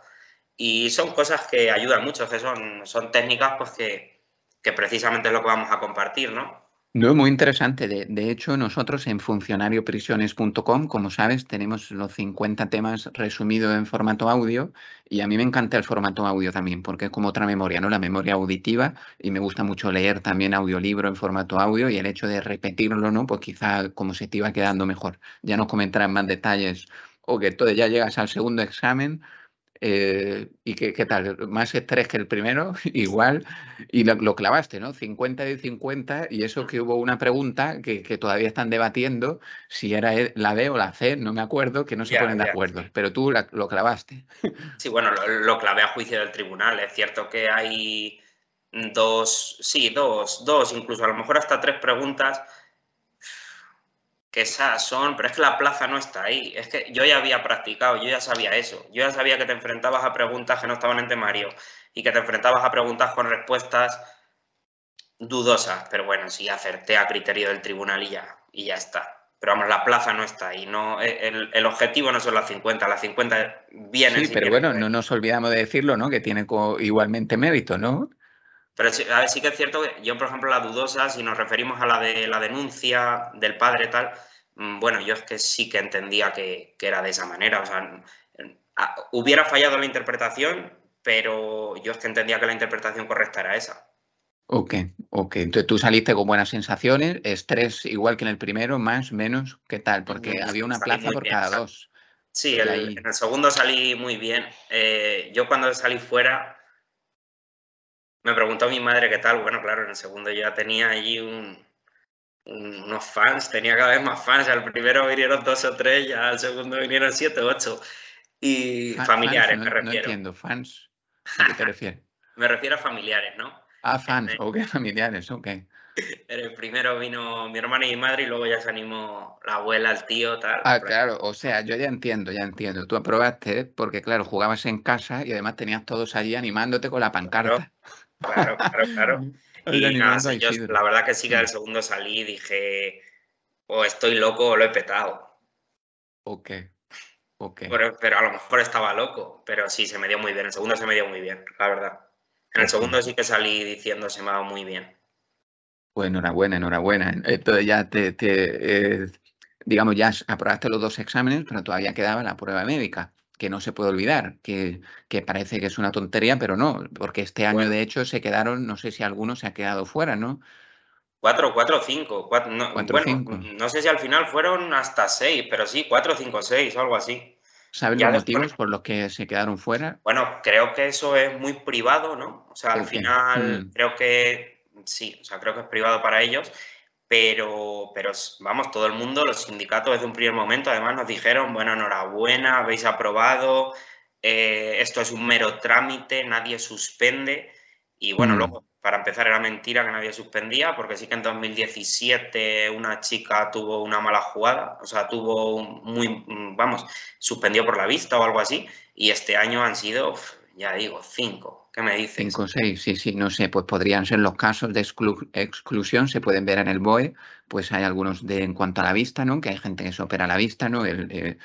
Y son cosas que ayudan mucho, que son, son técnicas pues, que, que precisamente es lo que vamos a compartir, ¿no? No, muy interesante. De, hecho, nosotros en funcionarioprisiones.com, como sabes, tenemos los 50 temas resumidos en formato audio y a mí me encanta el formato audio también porque es como otra memoria, ¿no? La memoria auditiva y me gusta mucho leer también audiolibro en formato audio y el hecho de repetirlo, ¿no? Pues quizá como se te iba quedando mejor. Ya nos comentarán más detalles o que todo ya llegas al segundo examen eh, ¿Y qué, qué, tal? ¿Más estrés que el primero? Igual. Y lo, clavaste, ¿no? 50 de 50. Y eso que hubo una pregunta que, que, todavía están debatiendo si era e, la B o la C, no me acuerdo, que no se ponen de acuerdo. Pero tú lo clavaste. Sí, bueno, lo, lo, clavé a juicio del tribunal. Es cierto que hay dos, sí, dos, dos, incluso a lo mejor hasta tres preguntas que esas son, pero es que la plaza no está ahí. Es que yo ya había practicado, yo ya sabía eso. Yo ya sabía que te enfrentabas a preguntas que no estaban en temario y que te enfrentabas a preguntas con respuestas dudosas. Pero bueno, sí, acerté a criterio del tribunal y ya, y ya está. Pero vamos, la plaza no está ahí. No, e, el, objetivo no son las 50, las 50 vienen. Sí, pero bueno, no nos olvidamos de decirlo, ¿no? Que tiene igualmente mérito, ¿no? Pero a ver, sí que es cierto que yo, por ejemplo, la dudosa, si nos referimos a la de la denuncia del padre tal, mm, bueno, yo es que sí que entendía que, era de esa manera. O sea, hubiera fallado la interpretación, pero yo es que entendía que la interpretación correcta era esa. Ok, ok. Entonces tú saliste con buenas sensaciones, estrés igual que en el primero, más, menos, ¿qué tal? Porque había una plaza por cada dos. Sí, en el segundo salí muy bien. Eh, yo cuando salí fuera, me preguntó mi madre qué tal. Bueno, claro, en el segundo ya tenía allí unos fans, tenía cada vez más fans. Al primero vinieron dos o tres, ya al segundo vinieron siete o ocho. Y familiares, me refiero. No entiendo, fans. ¿A qué te refieres? me refiero a familiares, ¿no? Ah, fans, ok, familiares, ok. el primero vino mi hermana y mi madre y luego ya se animó la abuela, el tío, tal. Ah, claro, o sea, yo ya entiendo, ya entiendo. Tú aprobaste porque, claro, jugabas en casa y además tenías todos allí animándote con la pancarta. Claro, claro, claro. y nada, yo, la verdad que sí que al segundo salí y dije, o estoy loco o lo he petado. Ok, ok. Pero, a lo mejor estaba loco, pero sí, se me dio muy bien. El segundo se me dio muy bien, la verdad. En el segundo sí que salí diciendo se me ha dado muy bien. Pues enhorabuena, enhorabuena. Entonces ya te, te eh, digamos, ya aprobaste los dos exámenes, pero todavía quedaba la prueba médica que no se puede olvidar, que, que, parece que es una tontería, pero no, porque este año de hecho se quedaron, no sé si alguno se ha quedado fuera, ¿no? Cuatro, cuatro, cinco. Cuatro, no, bueno, cinco. no sé si al final fueron hasta seis, pero sí, cuatro, cinco, seis o algo así. ¿Sabes los motivos por los que se quedaron fuera? Bueno, creo que eso es muy privado, ¿no? O sea, al final mm. creo que sí, o sea, creo que es privado para ellos pero, pero vamos, todo el mundo, los sindicatos desde un primer momento, además nos dijeron, bueno, enhorabuena, habéis aprobado, eh, esto es un mero trámite, nadie suspende. Y bueno, mm. luego, para empezar, era mentira que nadie suspendía, porque sí que en 2017 una chica tuvo una mala jugada, o sea, tuvo muy, vamos, suspendió por la vista o algo así, y este año han sido, ya digo, cinco. ¿Qué me dices? Cinco, seis, sí, sí, no sé, pues podrían ser los casos de exclusión, se pueden ver en el BOE, pues hay algunos de en cuanto a la vista, ¿no? Que hay gente que se opera la vista, ¿no? El, eh,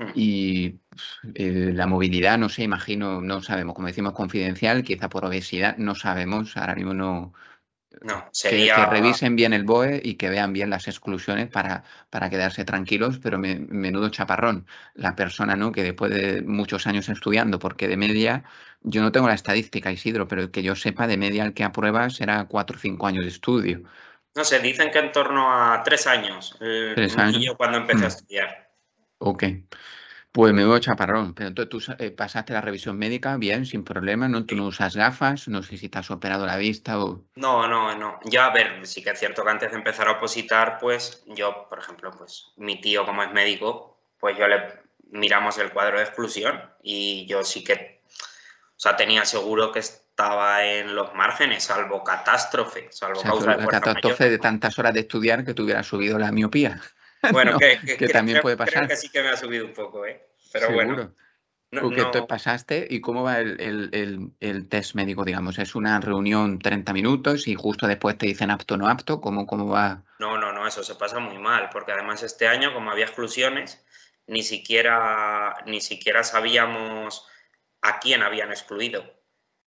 mm. y eh, la movilidad, no sé, imagino, no sabemos, como decimos confidencial, quizá por obesidad, no sabemos, ahora mismo no, no, sería... que, revisen bien el BOE y que vean bien las exclusiones para, para quedarse tranquilos, pero menudo chaparrón. La persona, ¿no? Que después de muchos años estudiando, porque de media, yo no tengo la estadística, Isidro, pero que yo sepa, de media el que aprueba será cuatro o cinco años de estudio. No sé, dicen que en torno a tres años. ¿Tres años? Yo cuando empecé a mm. estudiar. Ok. Pues me veo chaparrón, pero entonces tú eh, pasaste la revisión médica bien, sin problema, ¿no? Tú no usas gafas, no sé si te has operado la vista o... No, no, no. Ya, a ver, sí que es cierto que antes de empezar a opositar, pues yo, por ejemplo, pues mi tío como es médico, pues yo le miramos el cuadro de exclusión y yo sí que, o sea, tenía seguro que estaba en los márgenes, salvo catástrofe, salvo causa de catástrofe de tantas horas de estudiar que te hubiera subido la miopía. Bueno, que, también puede pasar. Creo que sí que me ha subido un poco, ¿eh? Pero bueno. No, ¿Qué te pasaste y cómo va el, test médico, digamos? ¿Es una reunión 30 minutos y justo después te dicen apto o no apto? ¿Cómo, ¿Cómo va? No, no, no, eso se pasa muy mal, porque además este año, como había exclusiones, ni siquiera, ni siquiera sabíamos a quién habían excluido.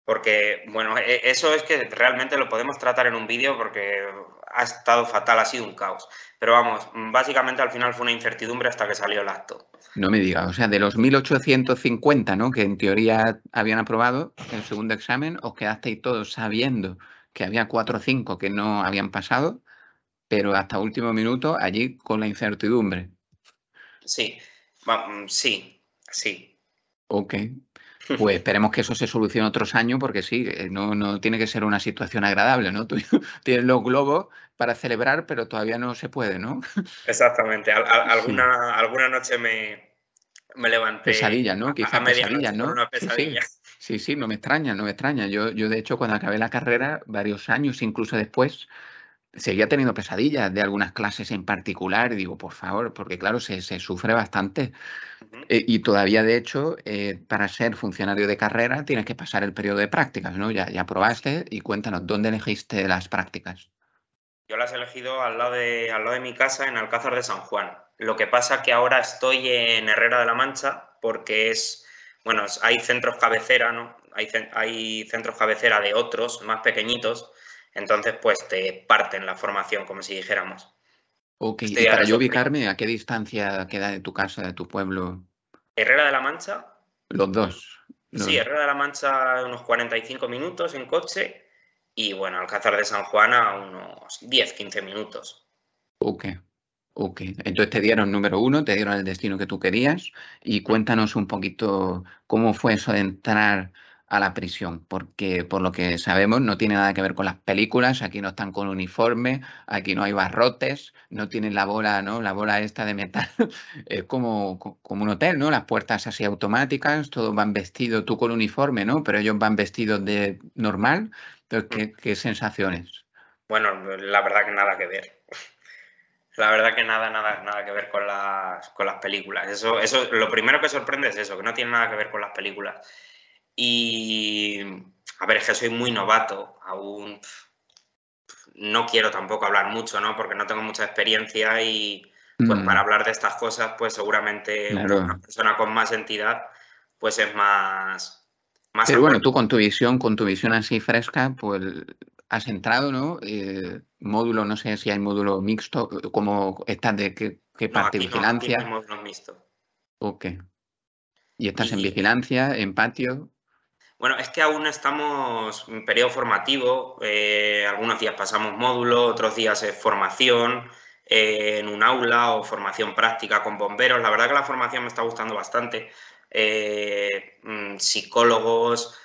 Porque, bueno, e, eso es que realmente lo podemos tratar en un vídeo porque ha estado fatal, ha sido un caos. Pero vamos, básicamente al final fue una incertidumbre hasta que salió el acto. No me diga, o sea, de los 1850, ¿no? Que en teoría habían aprobado el segundo examen, os quedasteis todos sabiendo que había cuatro o cinco que no habían pasado, pero hasta último minuto allí con la incertidumbre. Sí, mm, sí, sí. Ok. Pues esperemos que eso se solucione otros años, porque sí, eh, no, tiene que ser una situación agradable, ¿no? Tú tienes los globos para celebrar, pero todavía no se puede, ¿no? Exactamente. alguna, alguna noche me, me levanté. Pesadilla, ¿no? Quizás pesadilla, ¿no? Sí, sí, no me extraña, no me extraña. Yo, yo, de hecho, cuando acabé la carrera, varios años, incluso después, seguía teniendo pesadillas de algunas clases en particular. Y digo, por favor, porque claro, se, sufre bastante. Eh, y todavía, de hecho, eh, para ser funcionario de carrera tienes que pasar el periodo de prácticas, ¿no? Ya, ya probaste y cuéntanos, ¿dónde elegiste las prácticas? Yo las he elegido al lado, de, al lado de mi casa, en Alcázar de San Juan. Lo que pasa que ahora estoy en Herrera de la Mancha porque es, bueno, hay centros cabecera, ¿no? Hay, hay centros cabecera de otros más pequeñitos entonces, pues te parten la formación, como si dijéramos. Ok, y para yo ubicarme, ¿a qué distancia queda de tu casa, de tu pueblo? Herrera de la Mancha. Los dos. Sí, Herrera de la Mancha unos 45 minutos en coche y bueno, Alcázar de San Juan a unos 10, 15 minutos. Ok, ok. Entonces te dieron número uno, te dieron el destino que tú querías y cuéntanos un poquito cómo fue eso de entrar a la prisión, porque por lo que sabemos no tiene nada que ver con las películas, aquí no están con uniforme, aquí no hay barrotes, no tienen la bola, ¿no? La bola esta de metal, es como, como un hotel, ¿no? Las puertas así automáticas, todos van vestidos, tú con uniforme, ¿no? Pero ellos van vestidos de normal, ¿qué, qué sensaciones? Bueno, la verdad que nada que ver. La verdad que nada, nada, nada que ver con las, con las películas. Eso, eso, lo primero que sorprende es eso, que no tiene nada que ver con las películas. Y, a ver, es que soy muy novato, aún no quiero tampoco hablar mucho, ¿no? Porque no tengo mucha experiencia y pues mm. para hablar de estas cosas, pues seguramente una persona con más entidad, pues es más... más Pero bueno, tú con tu visión, con tu visión así fresca, pues has entrado, ¿no? Eh, módulo, no sé si hay módulo mixto, ¿cómo estás de qué, qué parte? de ¿Vigilancia? No, módulo mixto. Ok. ¿Y estás en vigilancia, en patio? Bueno, es que aún estamos en periodo formativo, eh, algunos días pasamos módulo, otros días es formación eh, en un aula o formación práctica con bomberos. La verdad que la formación me está gustando bastante. Eh, mm, psicólogos,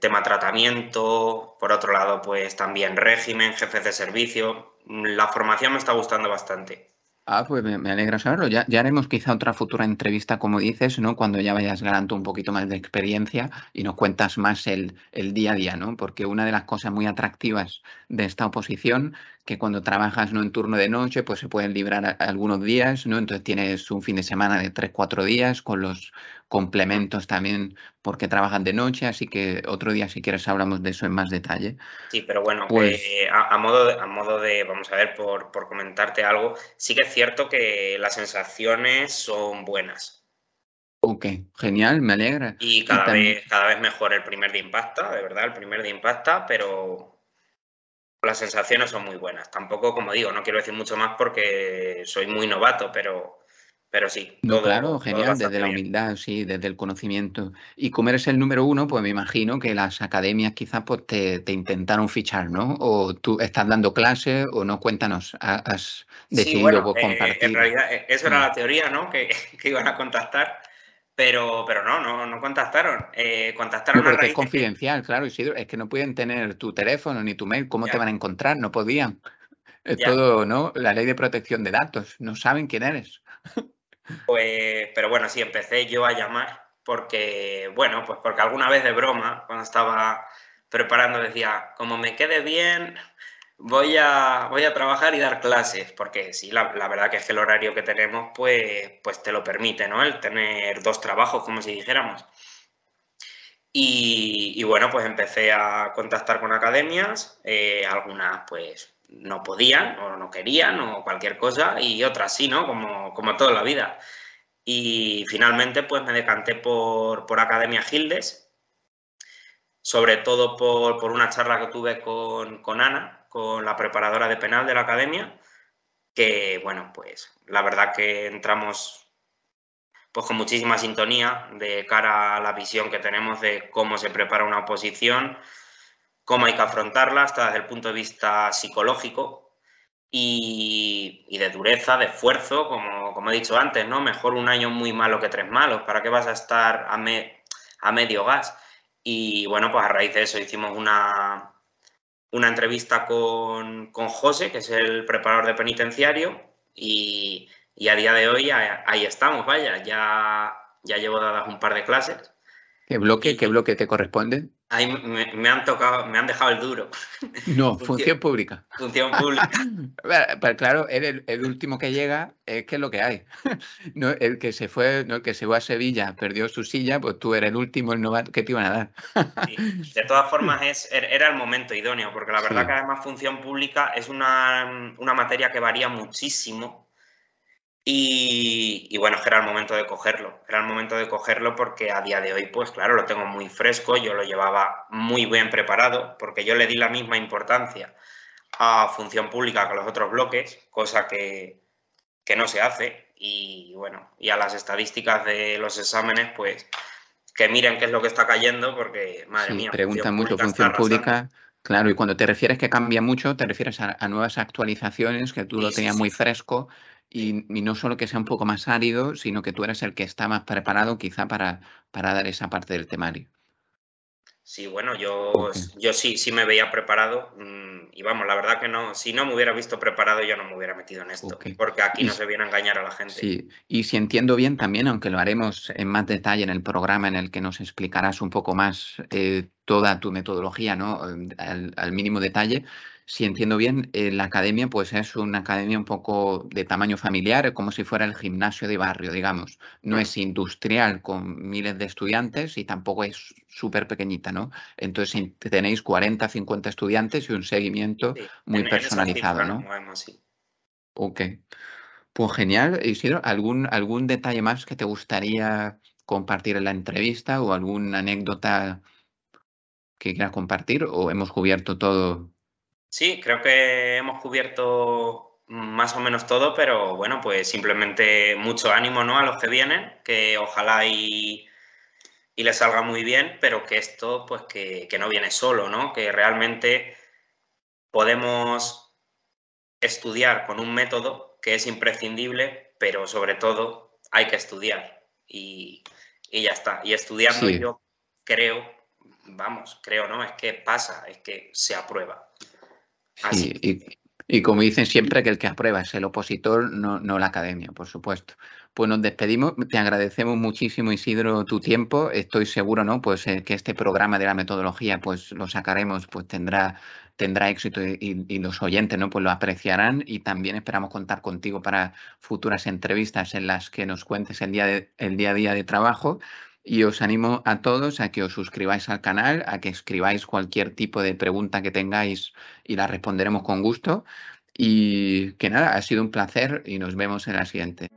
tema tratamiento, por otro lado, pues también régimen, jefes de servicio. La formación me está gustando bastante. Ah, pues me, alegra saberlo. Ya, ya haremos quizá otra futura entrevista, como dices, ¿no? Cuando ya vayas ganando un poquito más de experiencia y nos cuentas más el, el día a día, ¿no? Porque una de las cosas muy atractivas de esta oposición que cuando trabajas no en turno de noche, pues se pueden librar algunos días, ¿no? Entonces tienes un fin de semana de tres, cuatro días con los complementos también porque trabajan de noche, así que otro día si quieres hablamos de eso en más detalle. Sí, pero bueno, pues... Eh, a, modo de, a modo de, vamos a ver, por, por comentarte algo, sí que es cierto que las sensaciones son buenas. Ok, genial, me alegra. Y cada, vez, cada vez mejor el primer de impacta, de verdad, el primer de impacta, pero las sensaciones son muy buenas. Tampoco, como digo, no quiero decir mucho más porque soy muy novato, pero, pero sí. No, claro, genial, desde la humildad, sí, desde el conocimiento. Y como eres el número uno, pues me imagino que las academias quizás pues, te, intentaron fichar, ¿no? O tú estás dando clases o no, cuéntanos, has decidido sí, compartir. Eh, en realidad, eh, eso era mm. la teoría, ¿no? Que, que iban a contactar. Pero, pero no, no, no contactaron. Eh, contactaron no, porque es confidencial, claro, Isidro. Es que no pueden tener tu teléfono ni tu mail. ¿Cómo te van a encontrar? No podían. Es todo, ¿no? La ley de protección de datos. No saben quién eres. Pues, pero bueno, sí, empecé yo a llamar porque, bueno, pues porque alguna vez de broma, cuando estaba preparando, decía, como me quede bien, voy a, voy a trabajar y dar clases, porque sí, la, verdad que es que el horario que tenemos, pues, pues te lo permite, ¿no? El tener dos trabajos, como si dijéramos. Y, bueno, pues empecé a contactar con academias, eh, algunas pues no podían o no querían o cualquier cosa y otras sí, ¿no? Como, como toda la vida. Y finalmente pues me decanté por, por Academia Gildes, sobre todo por, por, una charla que tuve con, con Ana, con la preparadora de penal de la academia, que bueno, pues la verdad que entramos pues con muchísima sintonía de cara a la visión que tenemos de cómo se prepara una oposición, cómo hay que afrontarla hasta desde el punto de vista psicológico y, de dureza, de esfuerzo, como, como, he dicho antes, ¿no? Mejor un año muy malo que tres malos, ¿para qué vas a estar a, a medio gas? Y bueno, pues a raíz de eso hicimos una, una entrevista con, con José, que es el preparador de penitenciario, y, y a día de hoy ahí estamos, vaya, ya, ya llevo dadas un par de clases. ¿Qué bloque, qué bloque te corresponde? Ahí me, han tocado, me han dejado el duro. No, función, pública. Función pública. Pero, claro, el, el, último que llega es que es lo que hay. No, el que se fue, no, el que se fue a Sevilla, perdió su silla, pues tú eres el último, el novato, ¿qué te iban a dar? De todas formas, es, er, era el momento idóneo, porque la verdad que además función pública es una, una materia que varía muchísimo y, bueno, era el momento de cogerlo, era el momento de cogerlo porque a día de hoy, pues claro, lo tengo muy fresco, yo lo llevaba muy bien preparado, porque yo le di la misma importancia a función pública que a los otros bloques, cosa que, no se hace, y bueno, y a las estadísticas de los exámenes, pues que miren qué es lo que está cayendo, porque, madre mía. Preguntan mucho función pública. Claro, y cuando te refieres que cambia mucho, te refieres a, nuevas actualizaciones, que tú lo tenías muy fresco y, no solo que sea un poco más árido, sino que tú eres el que está más preparado quizá para, para dar esa parte del temario. Sí, bueno, yo, yo sí, sí me veía preparado mm, y vamos, la verdad que no, si no me hubiera visto preparado yo no me hubiera metido en esto, porque aquí no se viene a engañar a la gente. Sí, y si entiendo bien también, aunque lo haremos en más detalle en el programa en el que nos explicarás un poco más eh, toda tu metodología, ¿no? al mínimo detalle, si entiendo bien, eh, la academia pues es una academia un poco de tamaño familiar, como si fuera el gimnasio de barrio, digamos. No es industrial con miles de estudiantes y tampoco es súper pequeñita, ¿no? Entonces tenéis 40, 50 estudiantes y un seguimiento muy personalizado, ¿no? Ok. Pues genial. Isidro, ¿algún, ¿algún detalle más que te gustaría compartir en la entrevista o alguna anécdota que quieras compartir o hemos cubierto todo Sí, creo que hemos cubierto más o menos todo, pero bueno, pues simplemente mucho ánimo ¿no? a los que vienen, que ojalá y, y les salga muy bien, pero que esto pues que, no viene solo, ¿no? Que realmente podemos estudiar con un método que es imprescindible, pero sobre todo hay que estudiar y, ya está. Y estudiando yo creo, vamos, creo, ¿no? Es que pasa, es que se aprueba. Y, como dicen siempre, que el que aprueba es el opositor, no, la academia, por supuesto. Pues nos despedimos. Te agradecemos muchísimo, Isidro, tu tiempo. Estoy seguro, ¿no? Pues eh, que este programa de la metodología, pues lo sacaremos, pues tendrá, tendrá éxito y, los oyentes, ¿no? Pues lo apreciarán y también esperamos contar contigo para futuras entrevistas en las que nos cuentes el día, el día a día de trabajo y os animo a todos a que os suscribáis al canal, a que escribáis cualquier tipo de pregunta que tengáis y la responderemos con gusto. Y que nada, ha sido un placer y nos vemos en la siguiente.